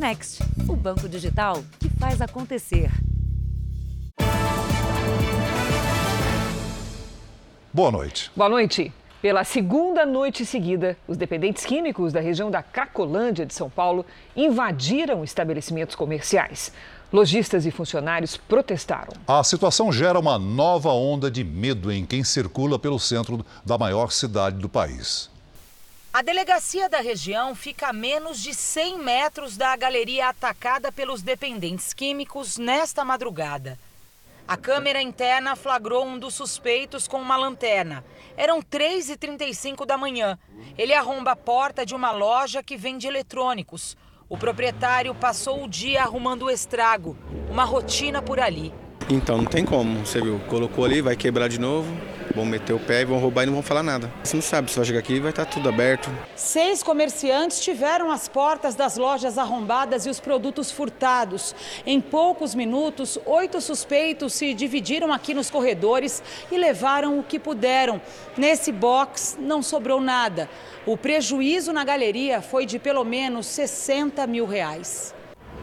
Next, o banco digital que faz acontecer. Boa noite. Boa noite. Pela segunda noite seguida, os dependentes químicos da região da Cracolândia de São Paulo invadiram estabelecimentos comerciais. Lojistas e funcionários protestaram. A situação gera uma nova onda de medo em quem circula pelo centro da maior cidade do país. A delegacia da região fica a menos de 100 metros da galeria atacada pelos dependentes químicos nesta madrugada. A câmera interna flagrou um dos suspeitos com uma lanterna. Eram 3h35 da manhã. Ele arromba a porta de uma loja que vende eletrônicos. O proprietário passou o dia arrumando o estrago, uma rotina por ali. Então não tem como, você viu, colocou ali, vai quebrar de novo, vão meter o pé e vão roubar e não vão falar nada. Você não sabe, se vai chegar aqui vai estar tudo aberto. Seis comerciantes tiveram as portas das lojas arrombadas e os produtos furtados. Em poucos minutos, oito suspeitos se dividiram aqui nos corredores e levaram o que puderam. Nesse box não sobrou nada. O prejuízo na galeria foi de pelo menos 60 mil reais.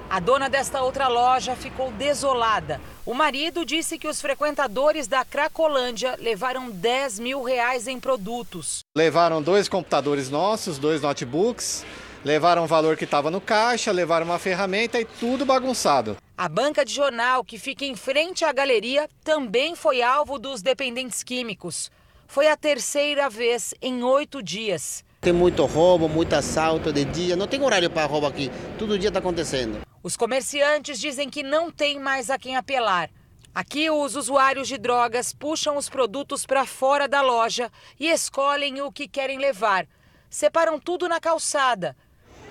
A dona desta outra loja ficou desolada. O marido disse que os frequentadores da Cracolândia levaram 10 mil reais em produtos. Levaram dois computadores nossos, dois notebooks, levaram o valor que estava no caixa, levaram uma ferramenta e tudo bagunçado. A banca de jornal que fica em frente à galeria também foi alvo dos dependentes químicos. Foi a terceira vez em oito dias. Tem muito roubo, muito assalto de dia. Não tem horário para roubo aqui. Todo dia está acontecendo. Os comerciantes dizem que não tem mais a quem apelar. Aqui, os usuários de drogas puxam os produtos para fora da loja e escolhem o que querem levar. Separam tudo na calçada.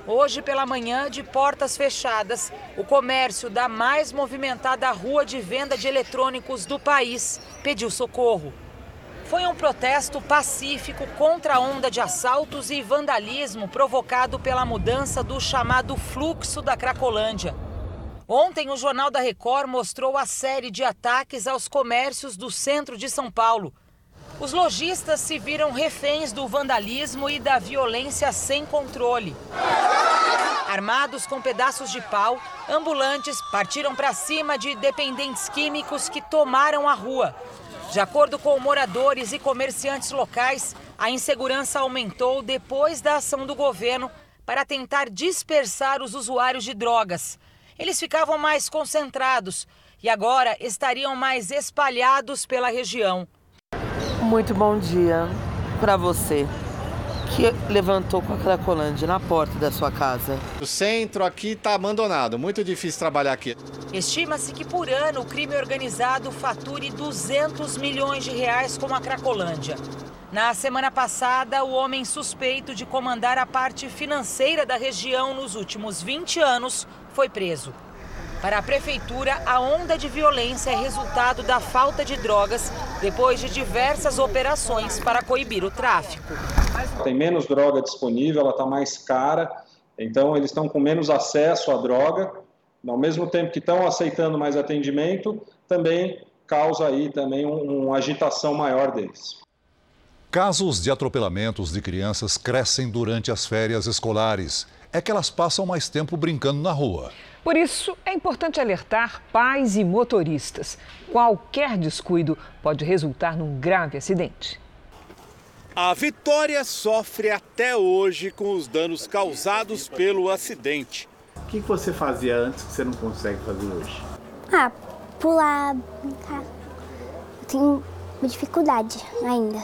Hoje pela manhã, de portas fechadas, o comércio da mais movimentada rua de venda de eletrônicos do país pediu socorro. Foi um protesto pacífico contra a onda de assaltos e vandalismo provocado pela mudança do chamado fluxo da Cracolândia. Ontem, o Jornal da Record mostrou a série de ataques aos comércios do centro de São Paulo. Os lojistas se viram reféns do vandalismo e da violência sem controle. Armados com pedaços de pau, ambulantes partiram para cima de dependentes químicos que tomaram a rua. De acordo com moradores e comerciantes locais, a insegurança aumentou depois da ação do governo para tentar dispersar os usuários de drogas. Eles ficavam mais concentrados e agora estariam mais espalhados pela região. Muito bom dia para você que levantou com a Cracolândia na porta da sua casa. O centro aqui está abandonado, muito difícil trabalhar aqui. Estima-se que por ano o crime organizado fature 200 milhões de reais com a Cracolândia. Na semana passada, o homem suspeito de comandar a parte financeira da região nos últimos 20 anos foi preso. Para a prefeitura, a onda de violência é resultado da falta de drogas depois de diversas operações para coibir o tráfico. Tem menos droga disponível, ela está mais cara, então eles estão com menos acesso à droga. Ao mesmo tempo que estão aceitando mais atendimento, também causa aí também um, uma agitação maior deles. Casos de atropelamentos de crianças crescem durante as férias escolares. É que elas passam mais tempo brincando na rua. Por isso, é importante alertar pais e motoristas. Qualquer descuido pode resultar num grave acidente. A Vitória sofre até hoje com os danos causados pelo acidente. O que você fazia antes que você não consegue fazer hoje? Ah, pular, brincar. Eu tenho dificuldade ainda.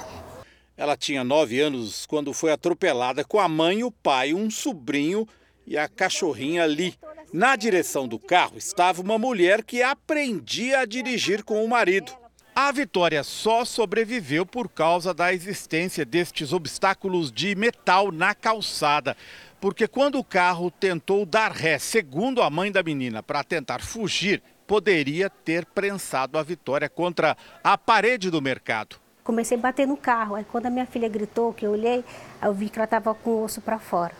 Ela tinha nove anos quando foi atropelada com a mãe, o pai, um sobrinho e a cachorrinha ali. Na direção do carro estava uma mulher que aprendia a dirigir com o marido. A Vitória só sobreviveu por causa da existência destes obstáculos de metal na calçada. Porque quando o carro tentou dar ré, segundo a mãe da menina, para tentar fugir, poderia ter prensado a Vitória contra a parede do mercado. Comecei a bater no carro. Aí quando a minha filha gritou, que eu olhei, eu vi que ela estava com o osso para fora.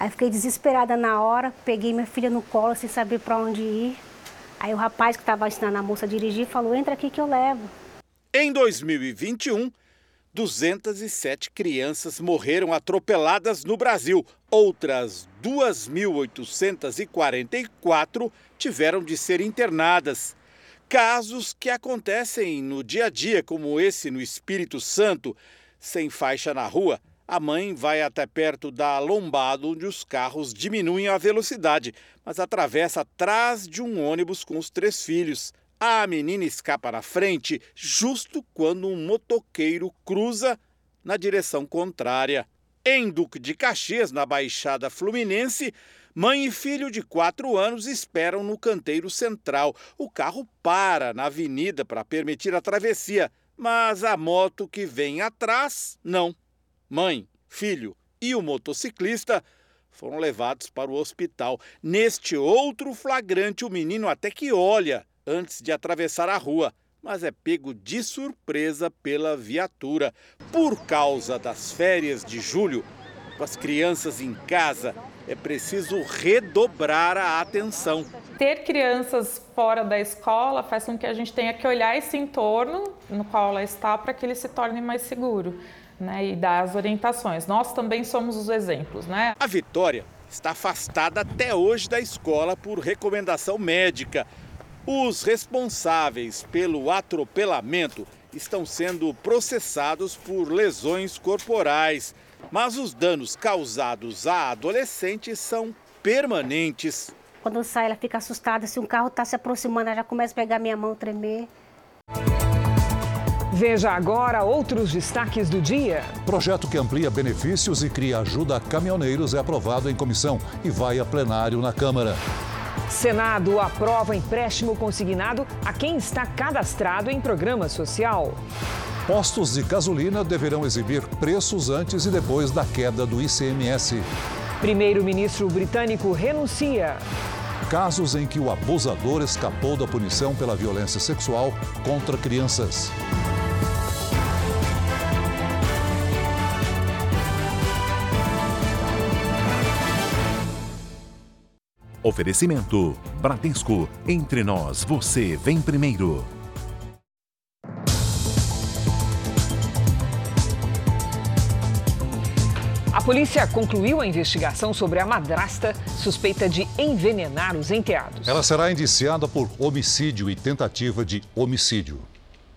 Aí fiquei desesperada na hora, peguei minha filha no colo sem saber para onde ir. Aí o rapaz que estava ensinando a moça a dirigir falou: entra aqui que eu levo. Em 2021, 207 crianças morreram atropeladas no Brasil. Outras 2.844 tiveram de ser internadas. Casos que acontecem no dia a dia, como esse no Espírito Santo, sem faixa na rua. A mãe vai até perto da lombada onde os carros diminuem a velocidade, mas atravessa atrás de um ônibus com os três filhos. A menina escapa na frente justo quando um motoqueiro cruza na direção contrária. Em Duque de Caxias, na Baixada Fluminense, mãe e filho de quatro anos esperam no canteiro central. O carro para na avenida para permitir a travessia, mas a moto que vem atrás, não. Mãe, filho e o motociclista foram levados para o hospital. Neste outro flagrante, o menino até que olha antes de atravessar a rua, mas é pego de surpresa pela viatura. Por causa das férias de julho, com as crianças em casa, é preciso redobrar a atenção. Ter crianças fora da escola faz com que a gente tenha que olhar esse entorno no qual ela está para que ele se torne mais seguro. Né, e dar as orientações. Nós também somos os exemplos. Né? A Vitória está afastada até hoje da escola por recomendação médica. Os responsáveis pelo atropelamento estão sendo processados por lesões corporais, mas os danos causados à adolescente são permanentes. Quando sai, ela fica assustada. Se um carro está se aproximando, ela já começa a pegar minha mão, tremer. Veja agora outros destaques do dia. Projeto que amplia benefícios e cria ajuda a caminhoneiros é aprovado em comissão e vai a plenário na Câmara. Senado aprova empréstimo consignado a quem está cadastrado em programa social. Postos de gasolina deverão exibir preços antes e depois da queda do ICMS. Primeiro-ministro britânico renuncia. Casos em que o abusador escapou da punição pela violência sexual contra crianças. Oferecimento: Bradesco. Entre nós, você vem primeiro. A polícia concluiu a investigação sobre a madrasta suspeita de envenenar os enteados. Ela será indiciada por homicídio e tentativa de homicídio.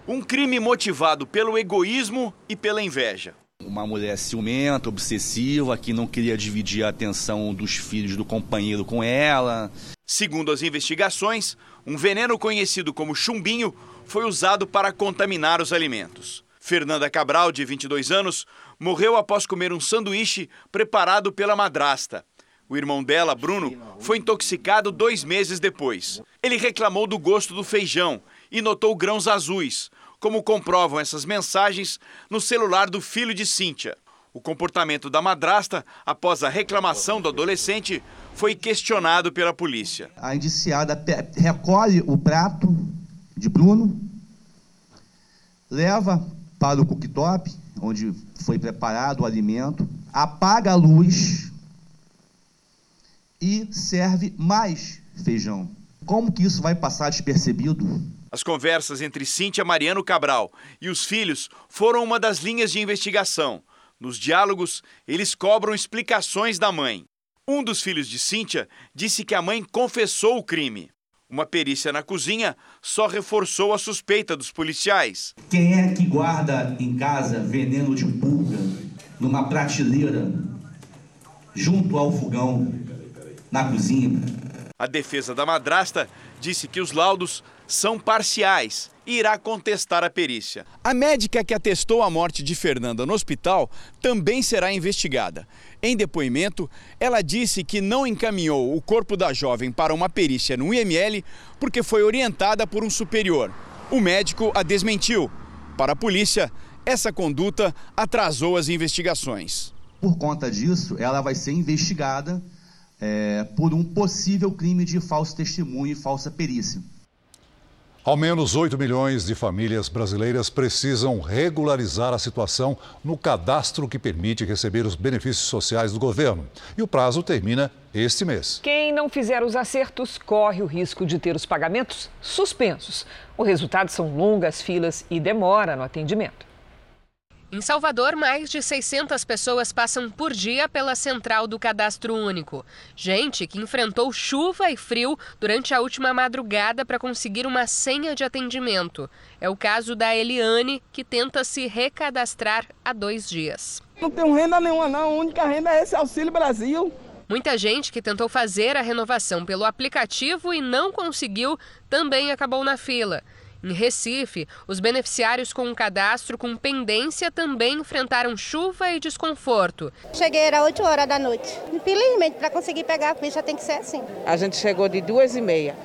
Um crime motivado pelo egoísmo e pela inveja. Uma mulher ciumenta, obsessiva, que não queria dividir a atenção dos filhos do companheiro com ela. Segundo as investigações, um veneno conhecido como chumbinho foi usado para contaminar os alimentos. Fernanda Cabral, de 22 anos, morreu após comer um sanduíche preparado pela madrasta. O irmão dela, Bruno, foi intoxicado dois meses depois. Ele reclamou do gosto do feijão e notou grãos azuis, como comprovam essas mensagens no celular do filho de Cíntia. O comportamento da madrasta, após a reclamação do adolescente, foi questionado pela polícia. A indiciada recolhe o prato de Bruno, leva para o cooktop, onde foi preparado o alimento, apaga a luz e serve mais feijão. Como que isso vai passar despercebido? As conversas entre Cíntia Mariano Cabral e os filhos foram uma das linhas de investigação. Nos diálogos, eles cobram explicações da mãe. Um dos filhos de Cíntia disse que a mãe confessou o crime. Uma perícia na cozinha só reforçou a suspeita dos policiais. Quem é que guarda em casa veneno de pulga numa prateleira junto ao fogão na cozinha? A defesa da madrasta disse que os laudos são parciais e irá contestar a perícia. A médica que atestou a morte de Fernanda no hospital também será investigada. Em depoimento, ela disse que não encaminhou o corpo da jovem para uma perícia no IML porque foi orientada por um superior. O médico a desmentiu. Para a polícia, essa conduta atrasou as investigações. Por conta disso, ela vai ser investigada é, por um possível crime de falso testemunho e falsa perícia. Ao menos 8 milhões de famílias brasileiras precisam regularizar a situação no cadastro que permite receber os benefícios sociais do governo. E o prazo termina este mês. Quem não fizer os acertos corre o risco de ter os pagamentos suspensos. O resultado são longas filas e demora no atendimento. Em Salvador, mais de 600 pessoas passam por dia pela central do Cadastro Único. Gente que enfrentou chuva e frio durante a última madrugada para conseguir uma senha de atendimento. É o caso da Eliane, que tenta se recadastrar há dois dias. Não tenho renda nenhuma, não. A única renda é esse Auxílio Brasil. Muita gente que tentou fazer a renovação pelo aplicativo e não conseguiu também acabou na fila. Em Recife, os beneficiários com um cadastro com pendência também enfrentaram chuva e desconforto. Cheguei às 8 horas da noite. Infelizmente, para conseguir pegar a ficha tem que ser assim. A gente chegou de duas e meia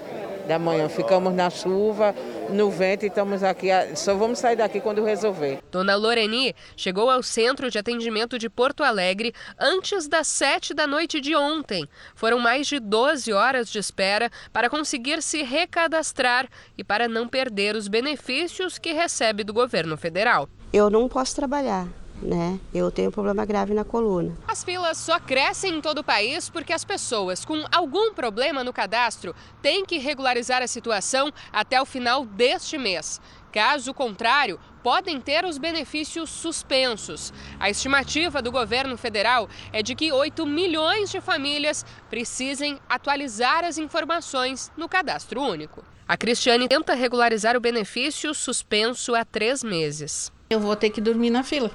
da manhã. Ficamos na chuva, no vento e estamos aqui. Só vamos sair daqui quando resolver. Dona Loreni chegou ao centro de atendimento de Porto Alegre antes das sete da noite de ontem. Foram mais de 12 horas de espera para conseguir se recadastrar e para não perder os benefícios que recebe do governo federal. Eu não posso trabalhar né? Eu tenho um problema grave na coluna. As filas só crescem em todo o país porque as pessoas com algum problema no cadastro têm que regularizar a situação até o final deste mês. Caso contrário, podem ter os benefícios suspensos. A estimativa do governo federal é de que 8 milhões de famílias precisem atualizar as informações no cadastro único. A Cristiane tenta regularizar o benefício suspenso há três meses. Eu vou ter que dormir na fila.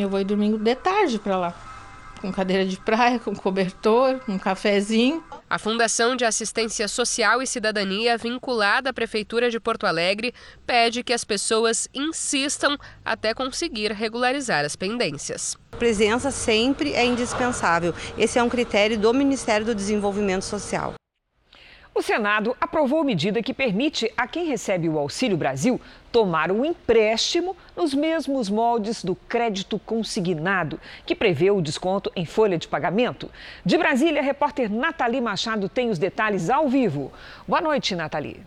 Eu vou ir domingo de tarde para lá, com cadeira de praia, com cobertor, com um cafezinho. A Fundação de Assistência Social e Cidadania, vinculada à Prefeitura de Porto Alegre, pede que as pessoas insistam até conseguir regularizar as pendências. Presença sempre é indispensável. Esse é um critério do Ministério do Desenvolvimento Social. O Senado aprovou medida que permite a quem recebe o Auxílio Brasil tomar um empréstimo nos mesmos moldes do crédito consignado, que prevê o desconto em folha de pagamento. De Brasília, a repórter Nathalie Machado tem os detalhes ao vivo. Boa noite, Nathalie.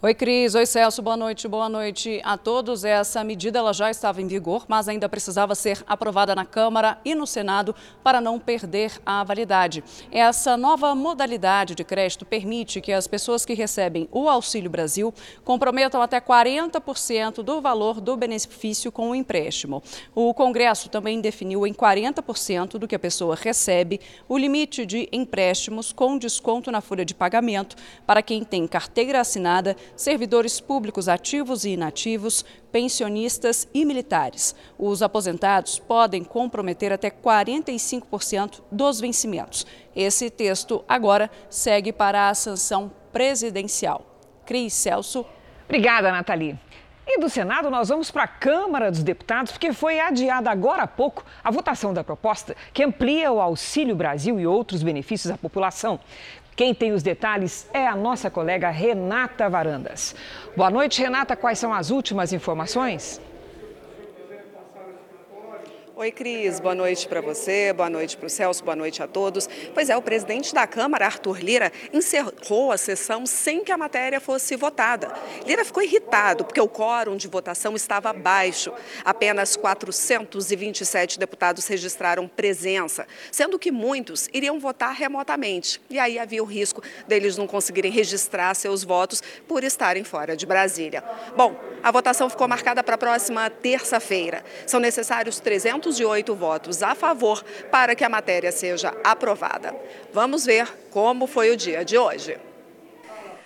Oi, Cris. Oi, Celso. Boa noite. Boa noite a todos. Essa medida ela já estava em vigor, mas ainda precisava ser aprovada na Câmara e no Senado para não perder a validade. Essa nova modalidade de crédito permite que as pessoas que recebem o Auxílio Brasil comprometam até 40% do valor do benefício com o empréstimo. O Congresso também definiu em 40% do que a pessoa recebe o limite de empréstimos com desconto na folha de pagamento para quem tem carteira assinada servidores públicos ativos e inativos, pensionistas e militares. Os aposentados podem comprometer até 45% dos vencimentos. Esse texto agora segue para a sanção presidencial. Cris Celso. Obrigada, Nathalie. E do Senado, nós vamos para a Câmara dos Deputados, porque foi adiada agora há pouco a votação da proposta que amplia o Auxílio Brasil e outros benefícios à população. Quem tem os detalhes é a nossa colega Renata Varandas. Boa noite, Renata. Quais são as últimas informações? Oi, Cris. Boa noite para você, boa noite para o Celso, boa noite a todos. Pois é, o presidente da Câmara, Arthur Lira, encerrou a sessão sem que a matéria fosse votada. Lira ficou irritado porque o quórum de votação estava baixo. Apenas 427 deputados registraram presença, sendo que muitos iriam votar remotamente. E aí havia o risco deles não conseguirem registrar seus votos por estarem fora de Brasília. Bom, a votação ficou marcada para a próxima terça-feira. São necessários 300 208 votos a favor para que a matéria seja aprovada. Vamos ver como foi o dia de hoje.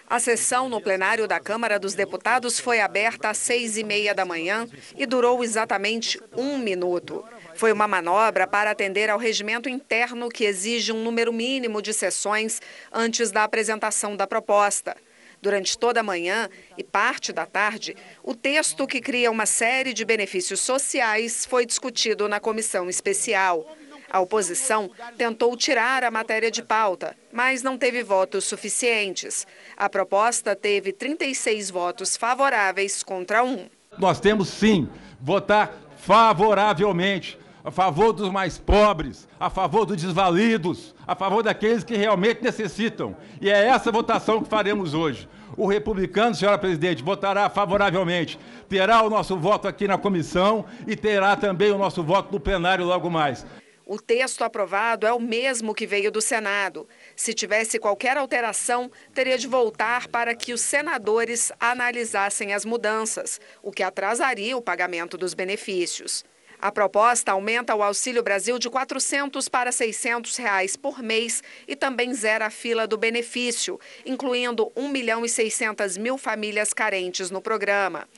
A sessão no plenário da Câmara dos Deputados foi aberta às seis e meia da manhã e durou exatamente um minuto. Foi uma manobra para atender ao regimento interno que exige um número mínimo de sessões antes da apresentação da proposta. Durante toda a manhã e parte da tarde, o texto que cria uma série de benefícios sociais foi discutido na comissão especial. A oposição tentou tirar a matéria de pauta, mas não teve votos suficientes. A proposta teve 36 votos favoráveis contra um. Nós temos sim votar favoravelmente a favor dos mais pobres, a favor dos desvalidos, a favor daqueles que realmente necessitam. E é essa votação que faremos hoje. O republicano, senhora presidente, votará favoravelmente. Terá o nosso voto aqui na comissão e terá também o nosso voto no plenário logo mais. O texto aprovado é o mesmo que veio do Senado. Se tivesse qualquer alteração, teria de voltar para que os senadores analisassem as mudanças, o que atrasaria o pagamento dos benefícios. A proposta aumenta o Auxílio Brasil de R$ 400 para 600 reais por mês e também zera a fila do benefício, incluindo 1 milhão e 600 mil famílias carentes no programa.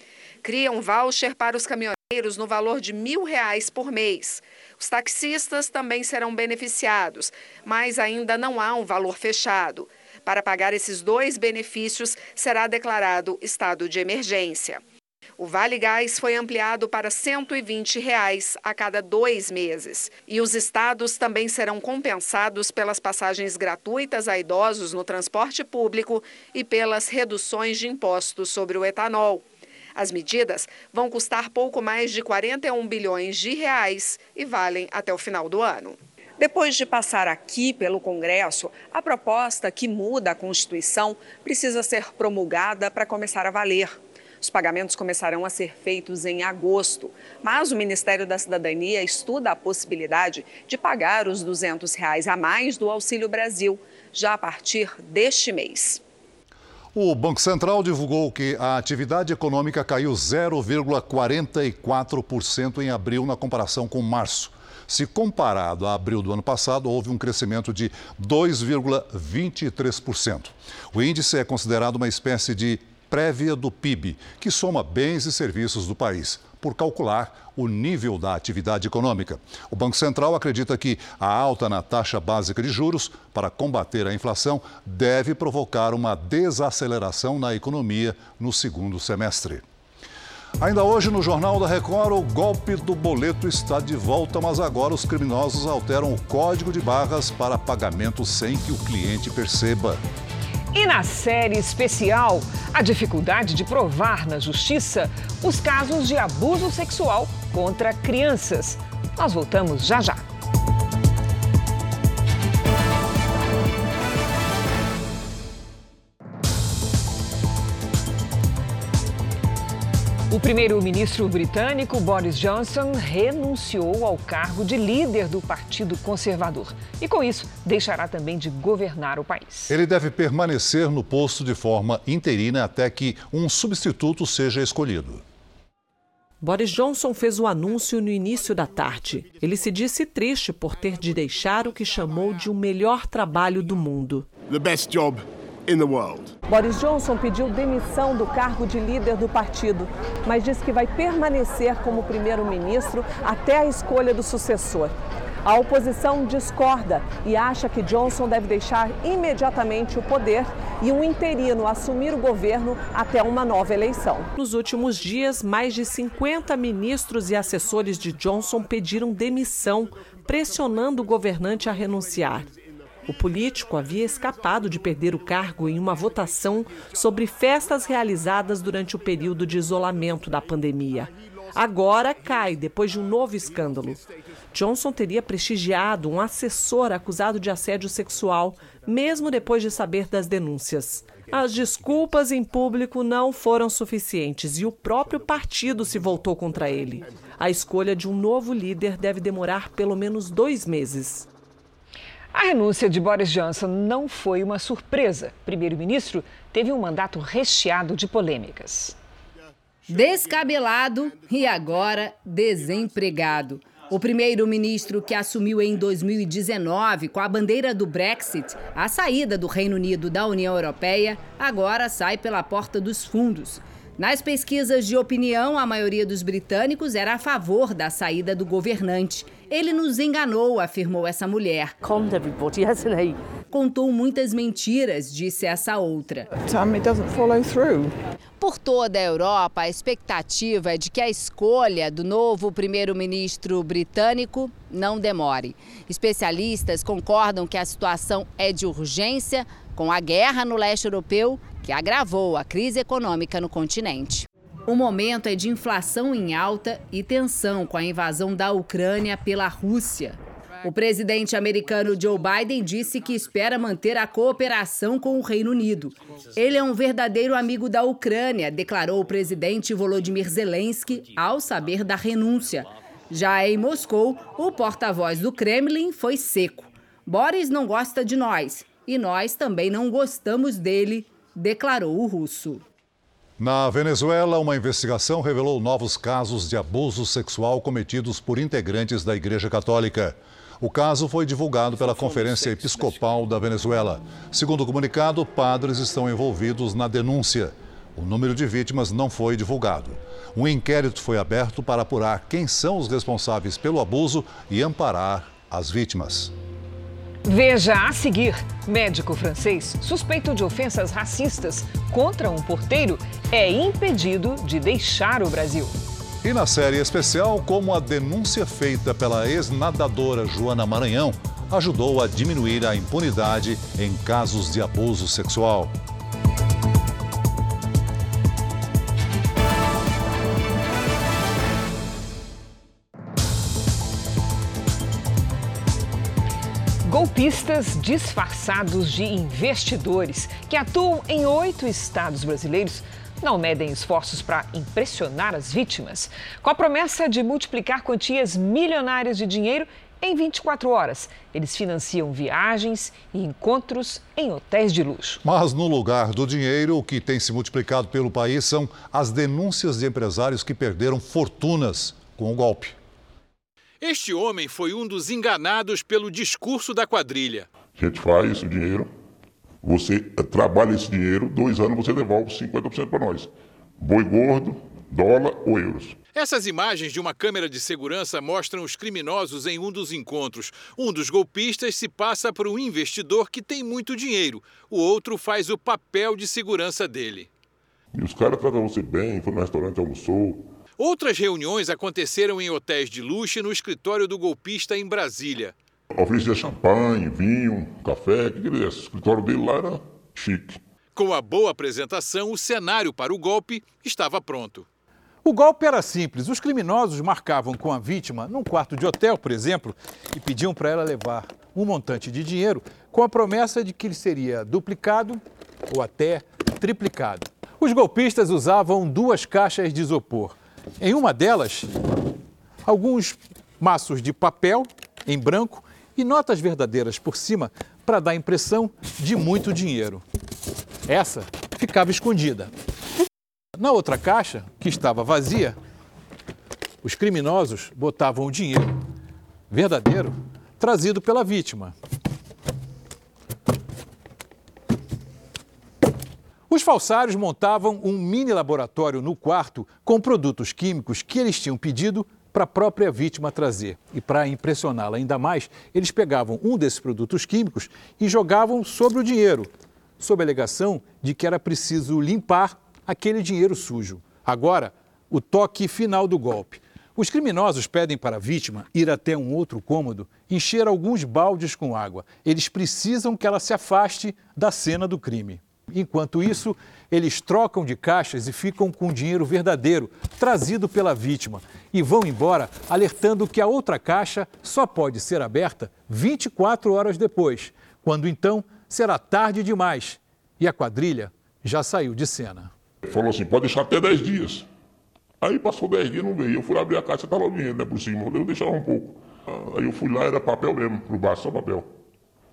Cria um voucher para os caminhoneiros no valor de mil reais por mês. Os taxistas também serão beneficiados, mas ainda não há um valor fechado. Para pagar esses dois benefícios, será declarado estado de emergência. O Vale Gás foi ampliado para 120 reais a cada dois meses. E os estados também serão compensados pelas passagens gratuitas a idosos no transporte público e pelas reduções de impostos sobre o etanol. As medidas vão custar pouco mais de 41 bilhões de reais e valem até o final do ano. Depois de passar aqui pelo Congresso, a proposta que muda a Constituição precisa ser promulgada para começar a valer. Os pagamentos começarão a ser feitos em agosto, mas o Ministério da Cidadania estuda a possibilidade de pagar os 200 reais a mais do Auxílio Brasil já a partir deste mês. O Banco Central divulgou que a atividade econômica caiu 0,44% em abril na comparação com março. Se comparado a abril do ano passado, houve um crescimento de 2,23%. O índice é considerado uma espécie de prévia do PIB, que soma bens e serviços do país, por calcular o nível da atividade econômica. O Banco Central acredita que a alta na taxa básica de juros para combater a inflação deve provocar uma desaceleração na economia no segundo semestre. Ainda hoje no Jornal da Record, o golpe do boleto está de volta, mas agora os criminosos alteram o código de barras para pagamento sem que o cliente perceba. E na série especial, a dificuldade de provar na justiça os casos de abuso sexual contra crianças. Nós voltamos já já. O primeiro-ministro britânico Boris Johnson renunciou ao cargo de líder do Partido Conservador e, com isso, deixará também de governar o país. Ele deve permanecer no posto de forma interina até que um substituto seja escolhido. Boris Johnson fez o anúncio no início da tarde. Ele se disse triste por ter de deixar o que chamou de o melhor trabalho do mundo. The best job in the world. Boris Johnson pediu demissão do cargo de líder do partido, mas disse que vai permanecer como primeiro-ministro até a escolha do sucessor. A oposição discorda e acha que Johnson deve deixar imediatamente o poder e um interino assumir o governo até uma nova eleição. Nos últimos dias, mais de 50 ministros e assessores de Johnson pediram demissão, pressionando o governante a renunciar. O político havia escapado de perder o cargo em uma votação sobre festas realizadas durante o período de isolamento da pandemia. Agora cai depois de um novo escândalo. Johnson teria prestigiado um assessor acusado de assédio sexual, mesmo depois de saber das denúncias. As desculpas em público não foram suficientes e o próprio partido se voltou contra ele. A escolha de um novo líder deve demorar pelo menos dois meses. A renúncia de Boris Johnson não foi uma surpresa. Primeiro-ministro teve um mandato recheado de polêmicas. Descabelado e agora desempregado. O primeiro-ministro que assumiu em 2019 com a bandeira do Brexit, a saída do Reino Unido da União Europeia, agora sai pela porta dos fundos. Nas pesquisas de opinião, a maioria dos britânicos era a favor da saída do governante. Ele nos enganou, afirmou essa mulher. everybody, hasn't he? Contou muitas mentiras, disse essa outra. Time it doesn't follow through. Por toda a Europa, a expectativa é de que a escolha do novo primeiro-ministro britânico não demore. Especialistas concordam que a situação é de urgência, com a guerra no leste europeu, que agravou a crise econômica no continente. O momento é de inflação em alta e tensão com a invasão da Ucrânia pela Rússia. O presidente americano Joe Biden disse que espera manter a cooperação com o Reino Unido. Ele é um verdadeiro amigo da Ucrânia, declarou o presidente Volodymyr Zelensky ao saber da renúncia. Já em Moscou, o porta-voz do Kremlin foi seco. Boris não gosta de nós e nós também não gostamos dele, declarou o russo. Na Venezuela, uma investigação revelou novos casos de abuso sexual cometidos por integrantes da Igreja Católica. O caso foi divulgado pela Conferência Episcopal da Venezuela. Segundo o comunicado, padres estão envolvidos na denúncia. O número de vítimas não foi divulgado. Um inquérito foi aberto para apurar quem são os responsáveis pelo abuso e amparar as vítimas. Veja a seguir: médico francês suspeito de ofensas racistas contra um porteiro é impedido de deixar o Brasil. E na série especial, como a denúncia feita pela ex-nadadora Joana Maranhão ajudou a diminuir a impunidade em casos de abuso sexual. Golpistas disfarçados de investidores que atuam em oito estados brasileiros não medem esforços para impressionar as vítimas, com a promessa de multiplicar quantias milionárias de dinheiro em 24 horas. Eles financiam viagens e encontros em hotéis de luxo. Mas no lugar do dinheiro, o que tem se multiplicado pelo país são as denúncias de empresários que perderam fortunas com o golpe. Este homem foi um dos enganados pelo discurso da quadrilha. A gente faz esse dinheiro, você trabalha esse dinheiro, dois anos você devolve 50% para nós. Boi gordo, dólar ou euros. Essas imagens de uma câmera de segurança mostram os criminosos em um dos encontros. Um dos golpistas se passa por um investidor que tem muito dinheiro. O outro faz o papel de segurança dele. E os caras tratam você bem, foi no restaurante, almoçou, Outras reuniões aconteceram em hotéis de luxo e no escritório do golpista em Brasília. Oferecia champanhe, vinho, café, o que O escritório dele lá era chique. Com a boa apresentação, o cenário para o golpe estava pronto. O golpe era simples. Os criminosos marcavam com a vítima num quarto de hotel, por exemplo, e pediam para ela levar um montante de dinheiro com a promessa de que ele seria duplicado ou até triplicado. Os golpistas usavam duas caixas de isopor em uma delas, alguns maços de papel em branco e notas verdadeiras por cima para dar a impressão de muito dinheiro. Essa ficava escondida. Na outra caixa, que estava vazia, os criminosos botavam o dinheiro verdadeiro trazido pela vítima. Os falsários montavam um mini laboratório no quarto com produtos químicos que eles tinham pedido para a própria vítima trazer. E para impressioná-la ainda mais, eles pegavam um desses produtos químicos e jogavam sobre o dinheiro, sob a alegação de que era preciso limpar aquele dinheiro sujo. Agora, o toque final do golpe. Os criminosos pedem para a vítima ir até um outro cômodo, encher alguns baldes com água. Eles precisam que ela se afaste da cena do crime. Enquanto isso, eles trocam de caixas e ficam com o dinheiro verdadeiro, trazido pela vítima, e vão embora alertando que a outra caixa só pode ser aberta 24 horas depois, quando então será tarde demais e a quadrilha já saiu de cena. Falou assim: pode deixar até 10 dias. Aí passou 10 dias, não veio. Eu fui abrir a caixa, estava o dinheiro né, por cima. Eu deixava um pouco. Aí eu fui lá, era papel mesmo, por baixo, só papel.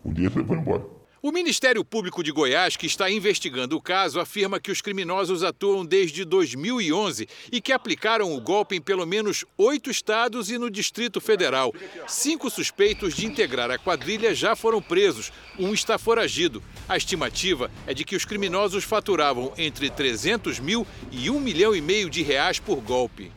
O dinheiro foi embora. O Ministério Público de Goiás, que está investigando o caso, afirma que os criminosos atuam desde 2011 e que aplicaram o golpe em pelo menos oito estados e no Distrito Federal. Cinco suspeitos de integrar a quadrilha já foram presos, um está foragido. A estimativa é de que os criminosos faturavam entre 300 mil e 1 milhão e meio de reais por golpe.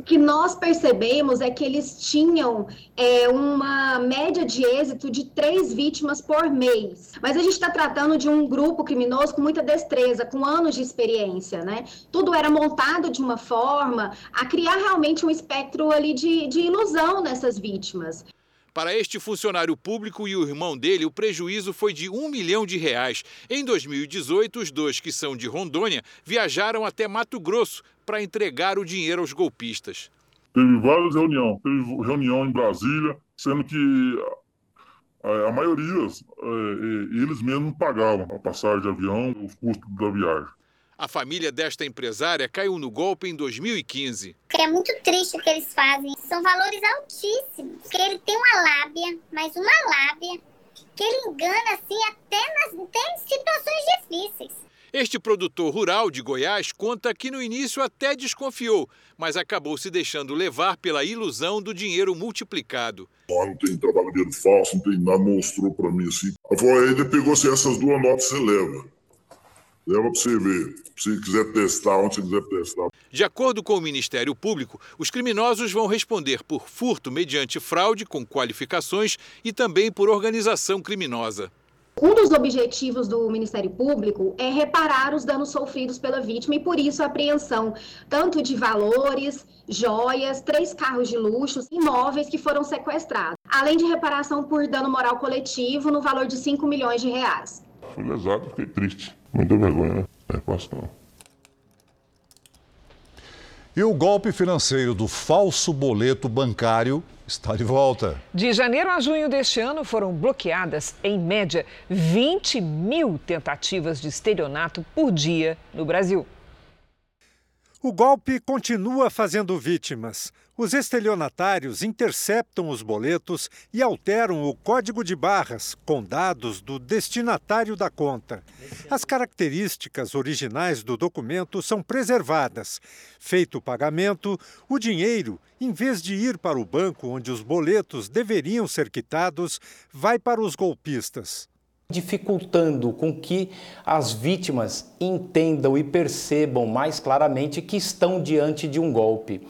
O que nós percebemos é que eles tinham é, uma média de êxito de três vítimas por mês. Mas a gente está tratando de um grupo criminoso com muita destreza, com anos de experiência, né? Tudo era montado de uma forma a criar realmente um espectro ali de, de ilusão nessas vítimas. Para este funcionário público e o irmão dele, o prejuízo foi de um milhão de reais. Em 2018, os dois, que são de Rondônia, viajaram até Mato Grosso para entregar o dinheiro aos golpistas. Teve várias reuniões. Teve reunião em Brasília, sendo que a, a maioria, é, eles mesmos pagavam a passagem de avião, o custo da viagem. A família desta empresária caiu no golpe em 2015. É muito triste o que eles fazem São valores altíssimos. Porque ele tem uma lábia, mas uma lábia, que ele engana assim até, nas, até em situações difíceis. Este produtor rural de Goiás conta que no início até desconfiou, mas acabou se deixando levar pela ilusão do dinheiro multiplicado. Ah, não tem trabalho falso, não tem nada, mostrou pra mim assim. Aí ele pegou assim, essas duas notas você leva. Leva pra você ver. Se quiser testar, onde você quiser testar. De acordo com o Ministério Público, os criminosos vão responder por furto mediante fraude com qualificações e também por organização criminosa. Um dos objetivos do Ministério Público é reparar os danos sofridos pela vítima e, por isso, a apreensão tanto de valores, joias, três carros de luxo, imóveis que foram sequestrados, além de reparação por dano moral coletivo no valor de 5 milhões de reais. Fui lesado, fiquei triste. Muita vergonha, né? É fácil não. E o golpe financeiro do falso boleto bancário está de volta. De janeiro a junho deste ano foram bloqueadas, em média, 20 mil tentativas de estelionato por dia no Brasil. O golpe continua fazendo vítimas. Os estelionatários interceptam os boletos e alteram o código de barras com dados do destinatário da conta. As características originais do documento são preservadas. Feito o pagamento, o dinheiro, em vez de ir para o banco onde os boletos deveriam ser quitados, vai para os golpistas dificultando com que as vítimas entendam e percebam mais claramente que estão diante de um golpe.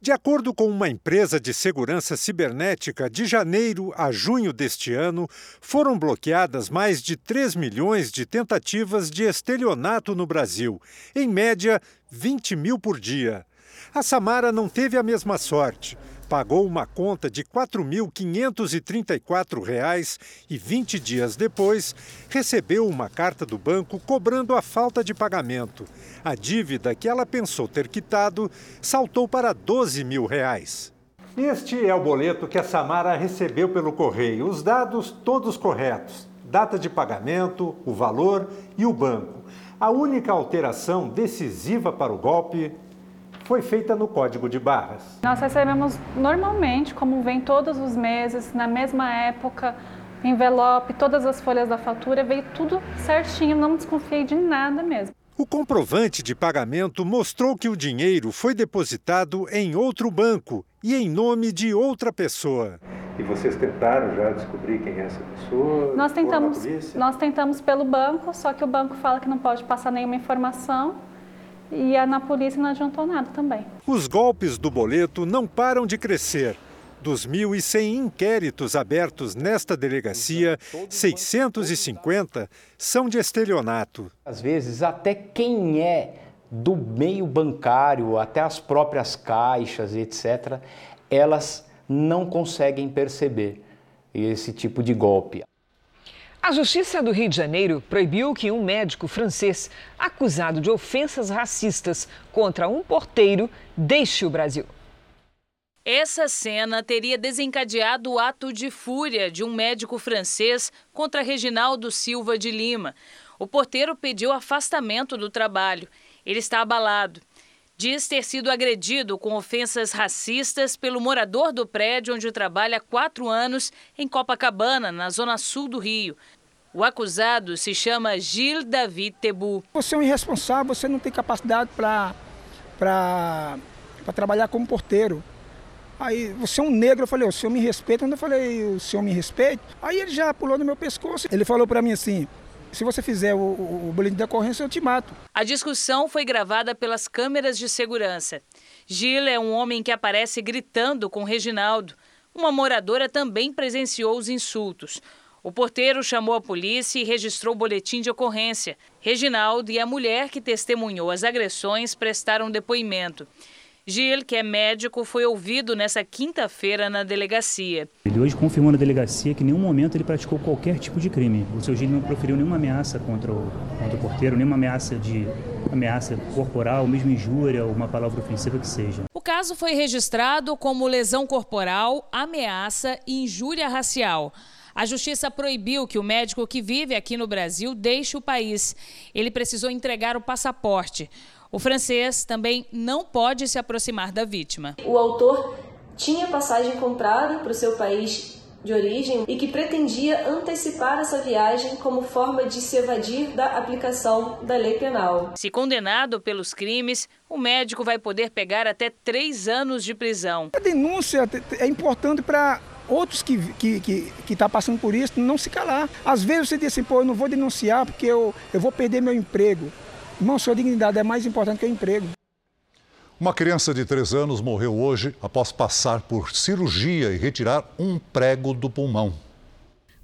De acordo com uma empresa de segurança cibernética, de janeiro a junho deste ano, foram bloqueadas mais de 3 milhões de tentativas de estelionato no Brasil, em média 20 mil por dia. A Samara não teve a mesma sorte pagou uma conta de R$ 4.534 e 20 dias depois recebeu uma carta do banco cobrando a falta de pagamento. A dívida que ela pensou ter quitado saltou para 12 mil reais. Este é o boleto que a Samara recebeu pelo correio. Os dados todos corretos: data de pagamento, o valor e o banco. A única alteração decisiva para o golpe foi feita no código de barras. Nós recebemos normalmente, como vem todos os meses, na mesma época, envelope, todas as folhas da fatura, veio tudo certinho, não desconfiei de nada mesmo. O comprovante de pagamento mostrou que o dinheiro foi depositado em outro banco e em nome de outra pessoa. E vocês tentaram já descobrir quem é essa pessoa? Nós tentamos, nós tentamos pelo banco, só que o banco fala que não pode passar nenhuma informação e na polícia não adiantou nada também. Os golpes do boleto não param de crescer. Dos 1.100 inquéritos abertos nesta delegacia, 650 são de estelionato. Às vezes, até quem é do meio bancário, até as próprias caixas, etc., elas não conseguem perceber esse tipo de golpe. A Justiça do Rio de Janeiro proibiu que um médico francês acusado de ofensas racistas contra um porteiro deixe o Brasil. Essa cena teria desencadeado o ato de fúria de um médico francês contra Reginaldo Silva de Lima. O porteiro pediu afastamento do trabalho. Ele está abalado. Diz ter sido agredido com ofensas racistas pelo morador do prédio onde trabalha há quatro anos, em Copacabana, na zona sul do Rio. O acusado se chama Gil David Tebu. Você é um irresponsável, você não tem capacidade para trabalhar como porteiro. Aí, você é um negro, eu falei, o senhor me respeita? Quando eu falei, o senhor me respeita? Aí ele já pulou no meu pescoço. Ele falou para mim assim, se você fizer o, o, boletim de ocorrência, eu te mato. A discussão foi gravada pelas câmeras de segurança. Gil é um homem que aparece gritando com Reginaldo. Uma moradora também presenciou os insultos. O porteiro chamou a polícia e registrou o boletim de ocorrência. Reginaldo e a mulher que testemunhou as agressões prestaram depoimento. Gil, que é médico, foi ouvido nessa quinta-feira na delegacia. Ele hoje confirmou na delegacia que em nenhum momento ele praticou qualquer tipo de crime. O seu Gil não proferiu nenhuma ameaça contra o, contra o porteiro, nenhuma ameaça de ameaça corporal, mesmo injúria ou uma palavra ofensiva que seja. O caso foi registrado como lesão corporal, ameaça e injúria racial. A justiça proibiu que o médico que vive aqui no Brasil deixe o país. Ele precisou entregar o passaporte. O francês também não pode se aproximar da vítima. O autor tinha passagem comprada para o seu país de origem e que pretendia antecipar essa viagem como forma de se evadir da aplicação da lei penal. Se condenado pelos crimes, o médico vai poder pegar até três anos de prisão. A denúncia é importante para outros que estão que, que, que tá passando por isso não se calar. Às vezes você diz assim, pô, eu não vou denunciar porque eu, eu vou perder meu emprego. Irmão, sua dignidade é mais importante que o emprego. Uma criança de 3 anos morreu hoje após passar por cirurgia e retirar um prego do pulmão.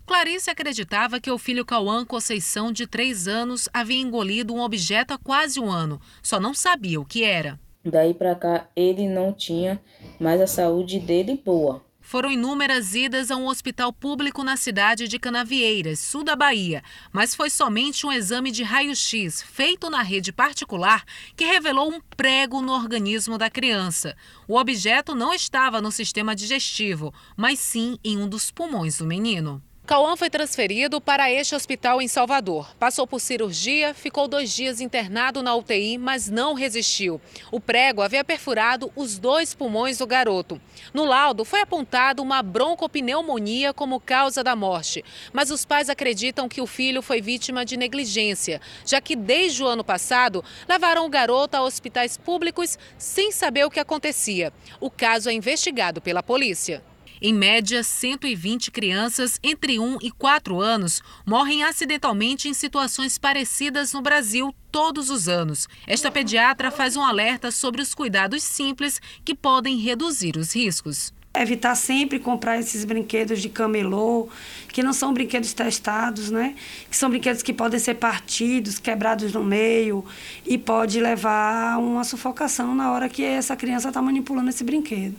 Clarice acreditava que o filho Cauã Conceição, de 3 anos, havia engolido um objeto há quase um ano, só não sabia o que era. Daí para cá, ele não tinha mais a saúde dele boa. Foram inúmeras idas a um hospital público na cidade de Canavieiras, sul da Bahia, mas foi somente um exame de raio-x feito na rede particular que revelou um prego no organismo da criança. O objeto não estava no sistema digestivo, mas sim em um dos pulmões do menino. Cauã foi transferido para este hospital em Salvador. Passou por cirurgia, ficou dois dias internado na UTI, mas não resistiu. O prego havia perfurado os dois pulmões do garoto. No laudo foi apontado uma broncopneumonia como causa da morte, mas os pais acreditam que o filho foi vítima de negligência, já que desde o ano passado levaram o garoto a hospitais públicos sem saber o que acontecia. O caso é investigado pela polícia. Em média, 120 crianças entre 1 e 4 anos morrem acidentalmente em situações parecidas no Brasil todos os anos. Esta pediatra faz um alerta sobre os cuidados simples que podem reduzir os riscos evitar sempre comprar esses brinquedos de camelô, que não são brinquedos testados, né? Que são brinquedos que podem ser partidos, quebrados no meio e pode levar a uma sufocação na hora que essa criança está manipulando esse brinquedo.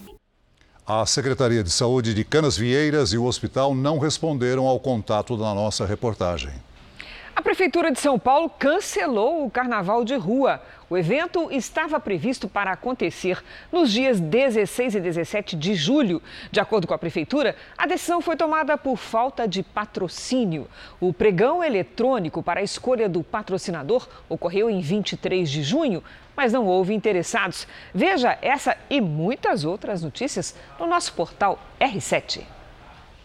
A Secretaria de Saúde de Canas Vieiras e o hospital não responderam ao contato da nossa reportagem. A Prefeitura de São Paulo cancelou o Carnaval de Rua. O evento estava previsto para acontecer nos dias 16 e 17 de julho. De acordo com a Prefeitura, a decisão foi tomada por falta de patrocínio. O pregão eletrônico para a escolha do patrocinador ocorreu em 23 de junho, mas não houve interessados. Veja essa e muitas outras notícias no nosso portal R7.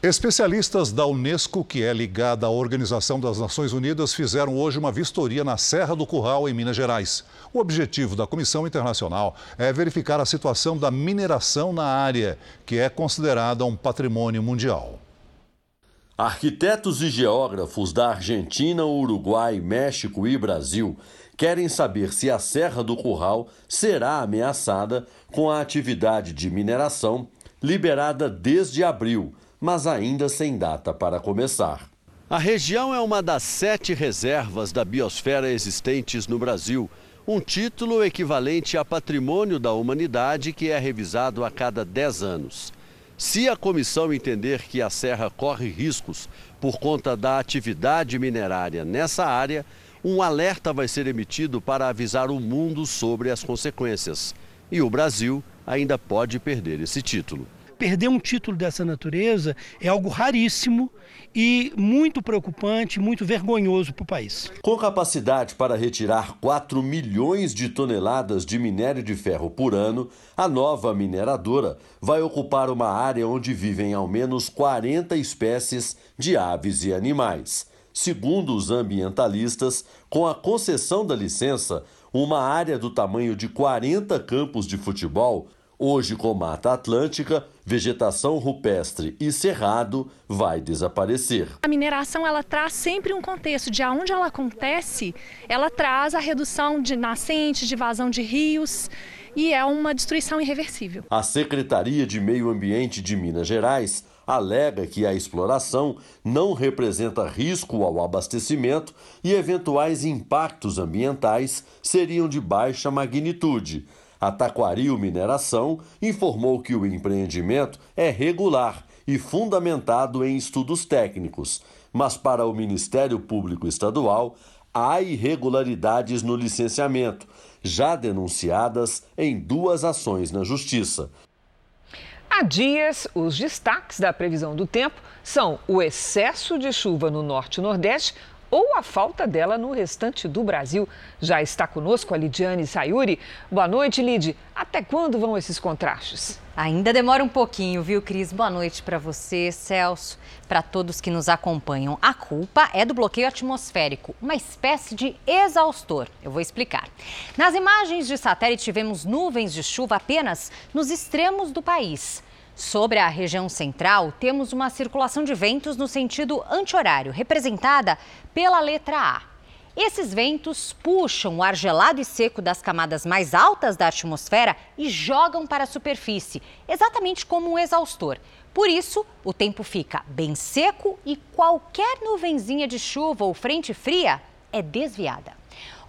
Especialistas da Unesco, que é ligada à Organização das Nações Unidas, fizeram hoje uma vistoria na Serra do Curral, em Minas Gerais. O objetivo da Comissão Internacional é verificar a situação da mineração na área, que é considerada um patrimônio mundial. Arquitetos e geógrafos da Argentina, Uruguai, México e Brasil querem saber se a Serra do Curral será ameaçada com a atividade de mineração liberada desde abril, mas ainda sem data para começar. A região é uma das sete reservas da biosfera existentes no Brasil, um título equivalente a patrimônio da humanidade que é revisado a cada dez anos. Se a comissão entender que a serra corre riscos por conta da atividade minerária nessa área, um alerta vai ser emitido para avisar o mundo sobre as consequências. E o Brasil ainda pode perder esse título. Perder um título dessa natureza é algo raríssimo e muito preocupante, muito vergonhoso para o país. Com capacidade para retirar 4 milhões de toneladas de minério de ferro por ano, a nova mineradora vai ocupar uma área onde vivem ao menos 40 espécies de aves e animais. Segundo os ambientalistas, com a concessão da licença, uma área do tamanho de 40 campos de futebol, hoje com Mata Atlântica, vegetação rupestre e cerrado, vai desaparecer. A mineração ela traz sempre um contexto de aonde ela acontece, ela traz a redução de nascentes, de vazão de rios e é uma destruição irreversível. A Secretaria de Meio Ambiente de Minas Gerais alega que a exploração não representa risco ao abastecimento e eventuais impactos ambientais seriam de baixa magnitude. A Taquaril Mineração informou que o empreendimento é regular e fundamentado em estudos técnicos, mas para o Ministério Público Estadual há irregularidades no licenciamento, já denunciadas em duas ações na Justiça. Há dias, os destaques da previsão do tempo são o excesso de chuva no norte e nordeste, ou a falta dela no restante do Brasil. Já está conosco a Lidiane Sayuri. Boa noite, Lid. Até quando vão esses contrastes? Ainda demora um pouquinho, viu, Cris? Boa noite para você, Celso, para todos que nos acompanham. A culpa é do bloqueio atmosférico, uma espécie de exaustor. Eu vou explicar. Nas imagens de satélite, vemos nuvens de chuva apenas nos extremos do país. Sobre a região central, temos uma circulação de ventos no sentido anti-horário, representada pela letra A. Esses ventos puxam o ar gelado e seco das camadas mais altas da atmosfera e jogam para a superfície, exatamente como um exaustor. Por isso, o tempo fica bem seco e qualquer nuvenzinha de chuva ou frente fria é desviada.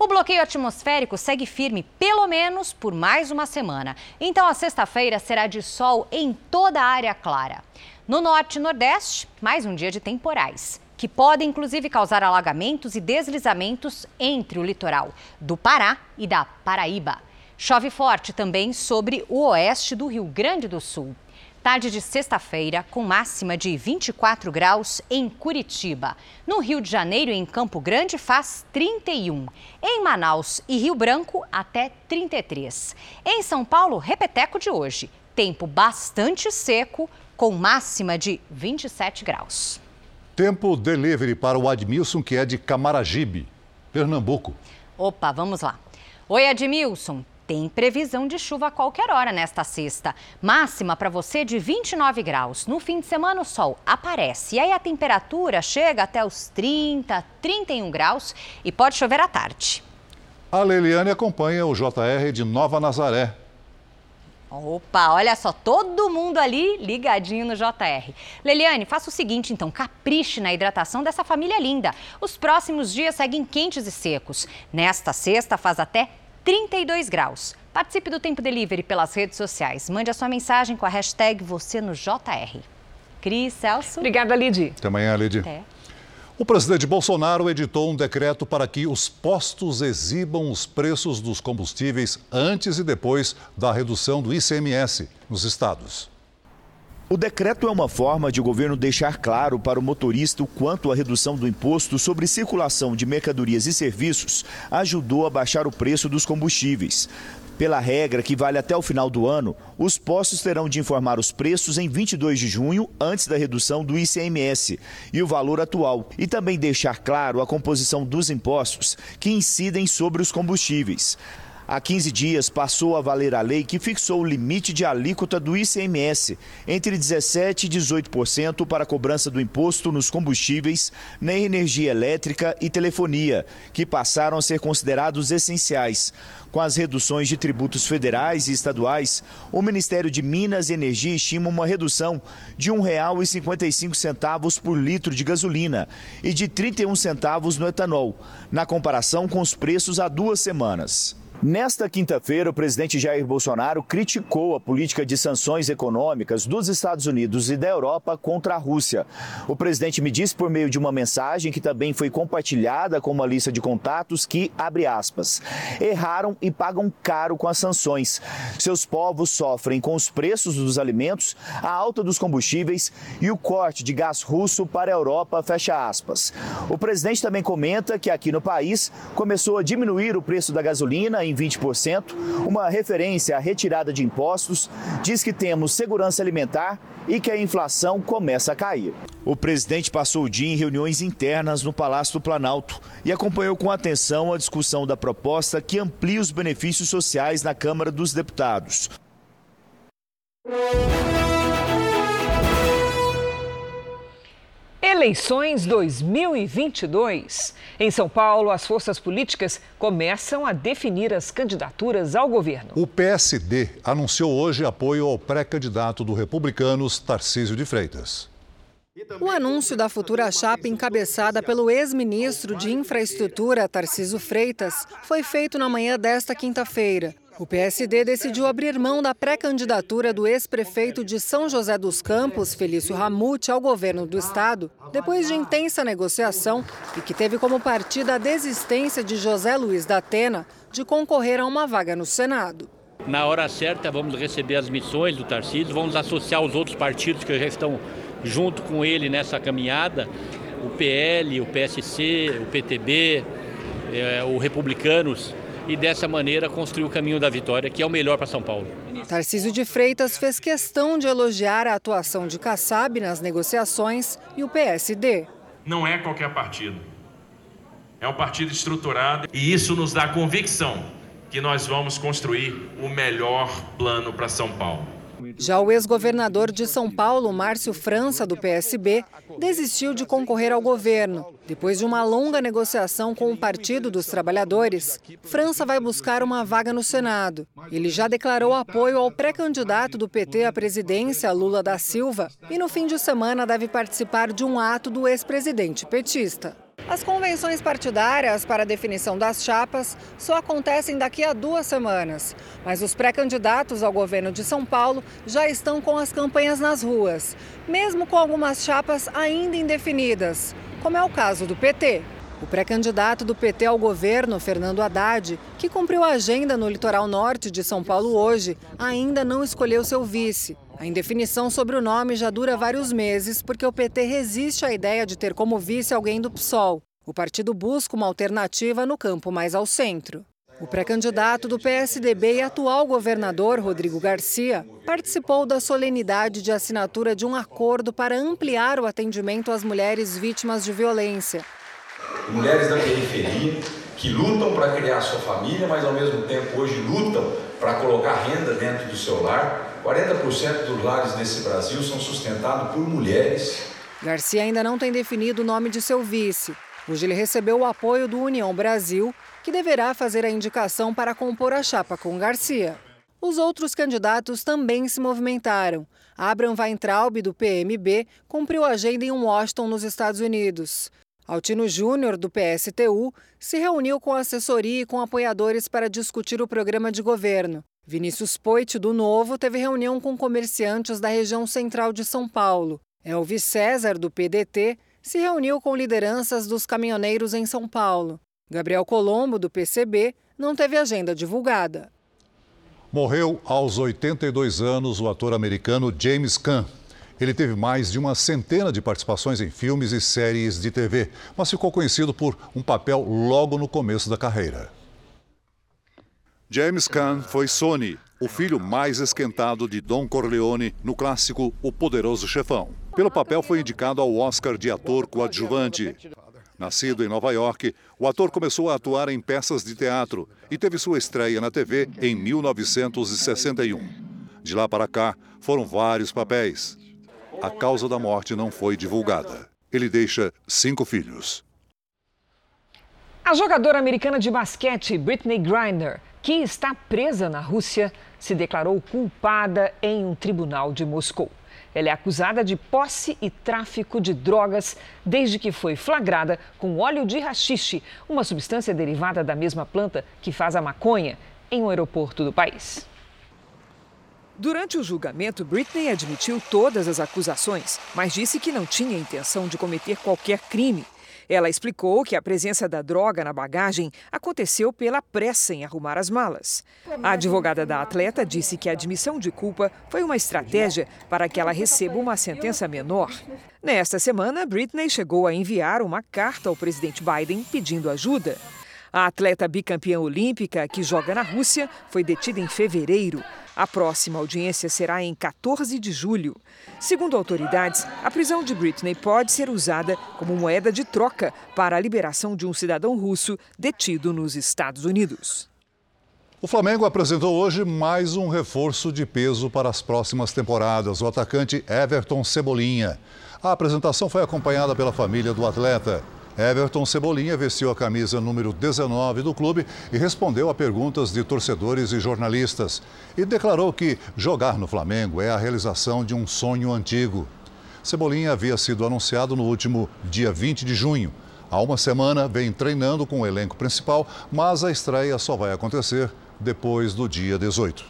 O bloqueio atmosférico segue firme pelo menos por mais uma semana. Então a sexta-feira será de sol em toda a área clara. No norte e nordeste, mais um dia de temporais, que podem inclusive causar alagamentos e deslizamentos entre o litoral do Pará e da Paraíba. Chove forte também sobre o oeste do Rio Grande do Sul. Tarde de sexta-feira, com máxima de 24 graus em Curitiba. No Rio de Janeiro e em Campo Grande faz 31. Em Manaus e Rio Branco, até 33. Em São Paulo, repeteco de hoje. Tempo bastante seco, com máxima de 27 graus. Tempo delivery para o Admilson, que é de Camaragibe, Pernambuco. Opa, vamos lá. Oi, Admilson. Tem previsão de chuva a qualquer hora nesta sexta. Máxima para você de 29 graus. No fim de semana o sol aparece. E aí a temperatura chega até os 30, 31 graus e pode chover à tarde. A Leiliane acompanha o JR de Nova Nazaré. Opa, olha só, todo mundo ali ligadinho no JR. Leliane, faça o seguinte então, capriche na hidratação dessa família linda. Os próximos dias seguem quentes e secos. Nesta sexta faz até 32 graus. Participe do Tempo Delivery pelas redes sociais. Mande a sua mensagem com a hashtag você no JR. Cris, Celso. Obrigada, Lid. Até amanhã, Lid. Até. O presidente Bolsonaro editou um decreto para que os postos exibam os preços dos combustíveis antes e depois da redução do ICMS nos estados. O decreto é uma forma de o governo deixar claro para o motorista o quanto a redução do imposto sobre circulação de mercadorias e serviços ajudou a baixar o preço dos combustíveis. Pela regra que vale até o final do ano, os postos terão de informar os preços em 22 de junho, antes da redução do ICMS, e o valor atual, e também deixar claro a composição dos impostos que incidem sobre os combustíveis. Há 15 dias passou a valer a lei que fixou o limite de alíquota do ICMS entre 17% e 18% para a cobrança do imposto nos combustíveis, na energia elétrica e telefonia, que passaram a ser considerados essenciais. Com as reduções de tributos federais e estaduais, o Ministério de Minas e Energia estima uma redução de R$ 1,55 por litro de gasolina e de 31 centavos no etanol, na comparação com os preços há duas semanas. Nesta quinta-feira, o presidente Jair Bolsonaro criticou a política de sanções econômicas dos Estados Unidos e da Europa contra a Rússia. O presidente me disse por meio de uma mensagem que também foi compartilhada com uma lista de contatos que, abre aspas, erraram e pagam caro com as sanções. Seus povos sofrem com os preços dos alimentos, a alta dos combustíveis e o corte de gás russo para a Europa, fecha aspas. O presidente também comenta que aqui no país começou a diminuir o preço da gasolina em 20%, uma referência à retirada de impostos, diz que temos segurança alimentar e que a inflação começa a cair. O presidente passou o dia em reuniões internas no Palácio do Planalto e acompanhou com atenção a discussão da proposta que amplia os benefícios sociais na Câmara dos Deputados. Eleições 2022. Em São Paulo, as forças políticas começam a definir as candidaturas ao governo. O PSD anunciou hoje apoio ao pré-candidato do Republicanos, Tarcísio de Freitas. O anúncio da futura chapa encabeçada pelo ex-ministro de Infraestrutura, Tarcísio Freitas, foi feito na manhã desta quinta-feira. O PSD decidiu abrir mão da pré-candidatura do ex-prefeito de São José dos Campos, Felício Ramute, ao governo do estado, depois de intensa negociação e que teve como partida a desistência de José Luiz da Atena de concorrer a uma vaga no Senado. Na hora certa, vamos receber as missões do Tarcísio, vamos associar os outros partidos que já estão junto com ele nessa caminhada o PL, o PSC, o PTB, é, o Republicanos e dessa maneira construir o caminho da vitória, que é o melhor para São Paulo. Tarcísio de Freitas fez questão de elogiar a atuação de Kassab nas negociações e o PSD. Não é qualquer partido. É um partido estruturado e isso nos dá convicção que nós vamos construir o melhor plano para São Paulo. Já o ex-governador de São Paulo, Márcio França, do PSB, desistiu de concorrer ao governo. Depois de uma longa negociação com o Partido dos Trabalhadores, França vai buscar uma vaga no Senado. Ele já declarou apoio ao pré-candidato do PT à presidência, Lula da Silva, e no fim de semana deve participar de um ato do ex-presidente petista. As convenções partidárias para definição das chapas só acontecem daqui a duas semanas. Mas os pré-candidatos ao governo de São Paulo já estão com as campanhas nas ruas, mesmo com algumas chapas ainda indefinidas, como é o caso do PT. O pré-candidato do PT ao governo, Fernando Haddad, que cumpriu a agenda no litoral norte de São Paulo hoje, ainda não escolheu seu vice. A indefinição sobre o nome já dura vários meses porque o PT resiste à ideia de ter como vice alguém do PSOL. O partido busca uma alternativa no campo mais ao centro. O pré-candidato do PSDB e atual governador, Rodrigo Garcia, participou da solenidade de assinatura de um acordo para ampliar o atendimento às mulheres vítimas de violência. Mulheres da periferia que lutam para criar sua família, mas ao mesmo tempo hoje lutam para colocar renda dentro do seu lar 40% dos lares nesse Brasil são sustentados por mulheres. Garcia ainda não tem definido o nome de seu vice. Hoje ele recebeu o apoio do União Brasil, que deverá fazer a indicação para compor a chapa com Garcia. Os outros candidatos também se movimentaram. Abraham Weintraub, do PMB, cumpriu agenda em Washington, nos Estados Unidos. Altino Júnior, do PSTU, se reuniu com assessoria e com apoiadores para discutir o programa de governo. Vinícius Poit, do Novo, teve reunião com comerciantes da região central de São Paulo. Elvis César, do PDT, se reuniu com lideranças dos caminhoneiros em São Paulo. Gabriel Colombo, do PCB, não teve agenda divulgada. Morreu aos 82 anos o ator americano James Caan. Ele teve mais de uma centena de participações em filmes e séries de TV, mas ficou conhecido por um papel logo no começo da carreira. James Caan foi Sonny, o filho mais esquentado de Don Corleone no clássico O Poderoso Chefão. Pelo papel foi indicado ao Oscar de ator coadjuvante. Nascido em Nova York, o ator começou a atuar em peças de teatro e teve sua estreia na TV em 1961. De lá para cá, foram vários papéis. A causa da morte não foi divulgada. Ele deixa cinco filhos. A jogadora americana de basquete Britney Griner que está presa na Rússia, se declarou culpada em um tribunal de Moscou. Ela é acusada de posse e tráfico de drogas desde que foi flagrada com óleo de rachixe, uma substância derivada da mesma planta que faz a maconha, em um aeroporto do país. Durante o julgamento, Britney admitiu todas as acusações, mas disse que não tinha intenção de cometer qualquer crime ela explicou que a presença da droga na bagagem aconteceu pela pressa em arrumar as malas. A advogada da atleta disse que a admissão de culpa foi uma estratégia para que ela receba uma sentença menor. Nesta semana, Britney chegou a enviar uma carta ao presidente Biden pedindo ajuda. A atleta bicampeã olímpica, que joga na Rússia, foi detida em fevereiro. A próxima audiência será em 14 de julho. Segundo autoridades, a prisão de Britney pode ser usada como moeda de troca para a liberação de um cidadão russo detido nos Estados Unidos. O Flamengo apresentou hoje mais um reforço de peso para as próximas temporadas, o atacante Everton Cebolinha. A apresentação foi acompanhada pela família do atleta. Everton Cebolinha vestiu a camisa número 19 do clube e respondeu a perguntas de torcedores e jornalistas. E declarou que jogar no Flamengo é a realização de um sonho antigo. Cebolinha havia sido anunciado no último dia 20 de junho. Há uma semana vem treinando com o elenco principal, mas a estreia só vai acontecer depois do dia 18.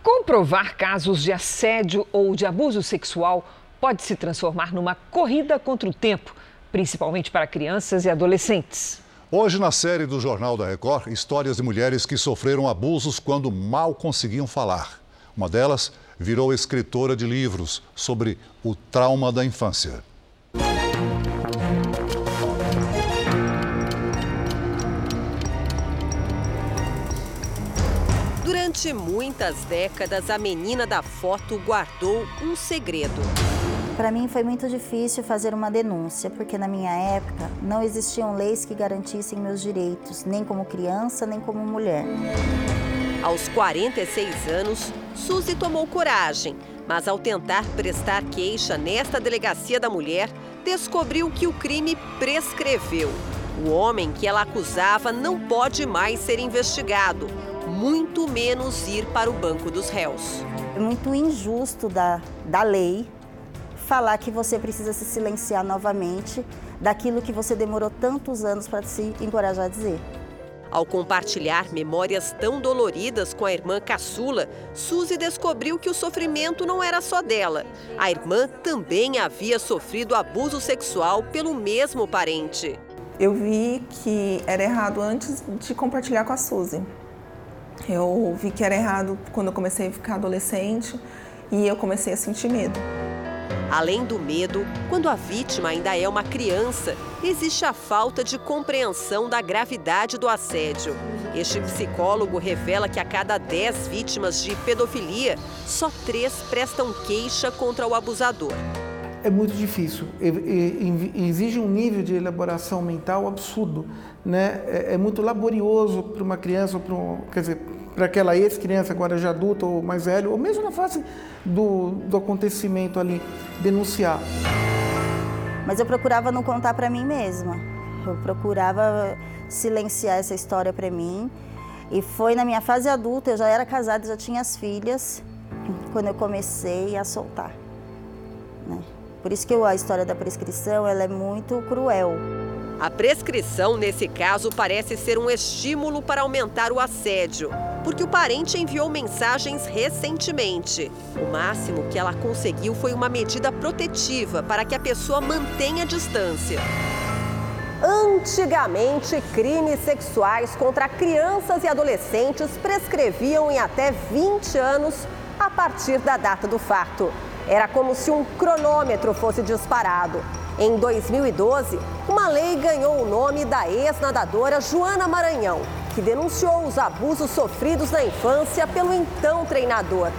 Comprovar casos de assédio ou de abuso sexual pode se transformar numa corrida contra o tempo, principalmente para crianças e adolescentes. Hoje, na série do Jornal da Record, histórias de mulheres que sofreram abusos quando mal conseguiam falar. Uma delas virou escritora de livros sobre o trauma da infância. Durante muitas décadas, a menina da foto guardou um segredo. Para mim foi muito difícil fazer uma denúncia, porque na minha época não existiam leis que garantissem meus direitos, nem como criança, nem como mulher. Aos 46 anos, Suzy tomou coragem, mas ao tentar prestar queixa nesta delegacia da mulher, descobriu que o crime prescreveu. O homem que ela acusava não pode mais ser investigado, muito menos ir para o banco dos réus. É muito injusto da, da lei falar que você precisa se silenciar novamente daquilo que você demorou tantos anos para se encorajar a dizer. Ao compartilhar memórias tão doloridas com a irmã caçula, Suzy descobriu que o sofrimento não era só dela. A irmã também havia sofrido abuso sexual pelo mesmo parente. Eu vi que era errado antes de compartilhar com a Suzy. Eu vi que era errado quando eu comecei a ficar adolescente e eu comecei a sentir medo. Além do medo, quando a vítima ainda é uma criança, existe a falta de compreensão da gravidade do assédio. Este psicólogo revela que a cada 10 vítimas de pedofilia, só três prestam queixa contra o abusador. É muito difícil, exige um nível de elaboração mental absurdo. Né? É, é muito laborioso para uma criança, para um, quer dizer, para aquela ex-criança, agora já adulta ou mais velho, ou mesmo na fase do, do acontecimento ali, denunciar. Mas eu procurava não contar para mim mesma. Eu procurava silenciar essa história para mim. E foi na minha fase adulta, eu já era casada, já tinha as filhas, quando eu comecei a soltar. Né? Por isso que a história da prescrição ela é muito cruel. A prescrição, nesse caso, parece ser um estímulo para aumentar o assédio, porque o parente enviou mensagens recentemente. O máximo que ela conseguiu foi uma medida protetiva para que a pessoa mantenha a distância. Antigamente, crimes sexuais contra crianças e adolescentes prescreviam em até 20 anos a partir da data do fato. Era como se um cronômetro fosse disparado. Em 2012, uma lei ganhou o nome da ex-nadadora Joana Maranhão, que denunciou os abusos sofridos na infância pelo então treinador.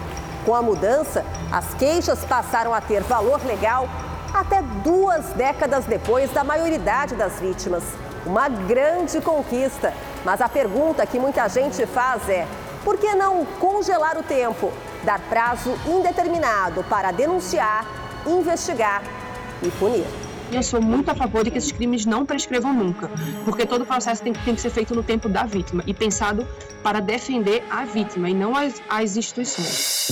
Com a mudança, as queixas passaram a ter valor legal até duas décadas depois da maioridade das vítimas. Uma grande conquista. Mas a pergunta que muita gente faz é: por que não congelar o tempo, dar prazo indeterminado para denunciar, investigar e punir? eu sou muito a favor de que esses crimes não prescrevam nunca, porque todo o processo tem, tem que ser feito no tempo da vítima e pensado para defender a vítima e não as, as instituições.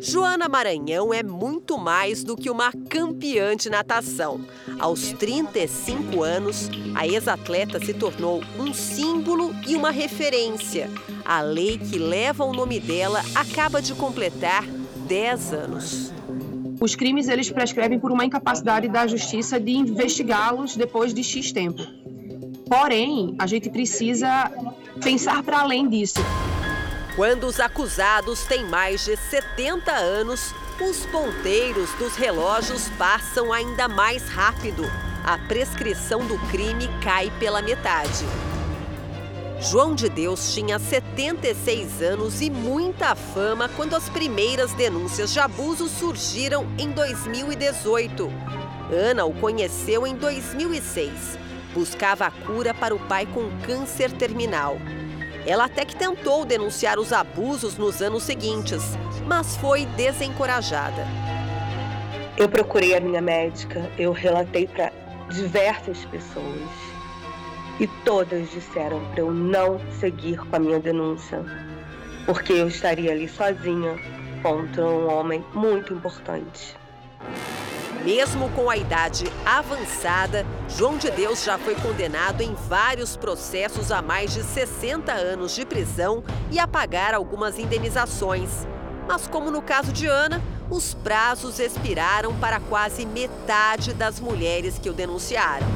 Joana Maranhão é muito mais do que uma campeã de natação. Aos 35 anos, a ex-atleta se tornou um símbolo e uma referência. A lei que leva o nome dela acaba de completar 10 anos. Os crimes eles prescrevem por uma incapacidade da justiça de investigá-los depois de X tempo. Porém, a gente precisa pensar para além disso. Quando os acusados têm mais de 70 anos, os ponteiros dos relógios passam ainda mais rápido. A prescrição do crime cai pela metade. João de Deus tinha 76 anos e muita fama quando as primeiras denúncias de abuso surgiram em 2018. Ana o conheceu em 2006. Buscava a cura para o pai com câncer terminal. Ela até que tentou denunciar os abusos nos anos seguintes, mas foi desencorajada. Eu procurei a minha médica, eu relatei para diversas pessoas e todas disseram para eu não seguir com a minha denúncia, porque eu estaria ali sozinha contra um homem muito importante. Mesmo com a idade avançada, João de Deus já foi condenado em vários processos a mais de 60 anos de prisão e a pagar algumas indenizações. Mas, como no caso de Ana, os prazos expiraram para quase metade das mulheres que o denunciaram.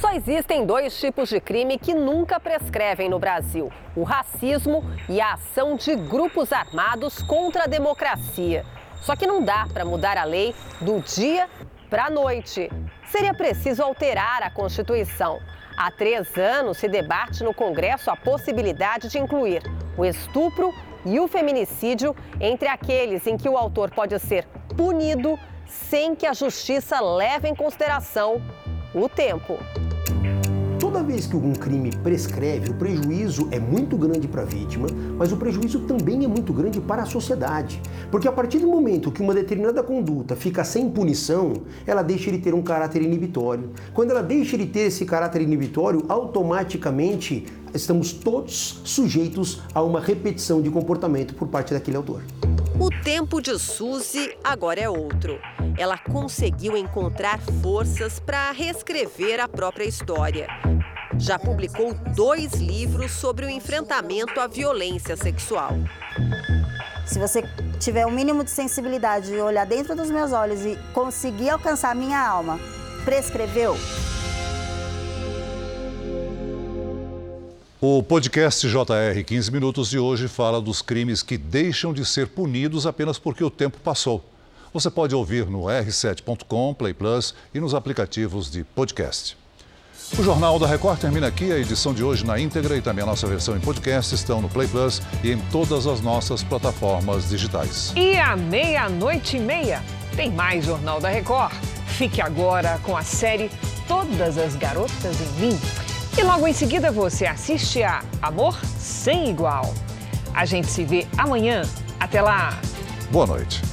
Só existem dois tipos de crime que nunca prescrevem no Brasil: o racismo e a ação de grupos armados contra a democracia. Só que não dá para mudar a lei do dia para a noite. Seria preciso alterar a Constituição. Há três anos se debate no Congresso a possibilidade de incluir o estupro e o feminicídio entre aqueles em que o autor pode ser punido sem que a justiça leve em consideração o tempo. Toda vez que algum crime prescreve, o prejuízo é muito grande para a vítima, mas o prejuízo também é muito grande para a sociedade. Porque a partir do momento que uma determinada conduta fica sem punição, ela deixa de ter um caráter inibitório. Quando ela deixa de ter esse caráter inibitório, automaticamente estamos todos sujeitos a uma repetição de comportamento por parte daquele autor. O tempo de Suzy agora é outro. Ela conseguiu encontrar forças para reescrever a própria história. Já publicou dois livros sobre o enfrentamento à violência sexual. Se você tiver o um mínimo de sensibilidade e olhar dentro dos meus olhos e conseguir alcançar a minha alma, prescreveu? O podcast JR 15 Minutos de hoje fala dos crimes que deixam de ser punidos apenas porque o tempo passou. Você pode ouvir no r7.com, Play Plus e nos aplicativos de podcast. O Jornal da Record termina aqui. A edição de hoje na íntegra e também a nossa versão em podcast estão no Play Plus e em todas as nossas plataformas digitais. E à meia-noite e meia tem mais Jornal da Record. Fique agora com a série Todas as Garotas em Mim. E logo em seguida você assiste a Amor Sem Igual. A gente se vê amanhã. Até lá! Boa noite.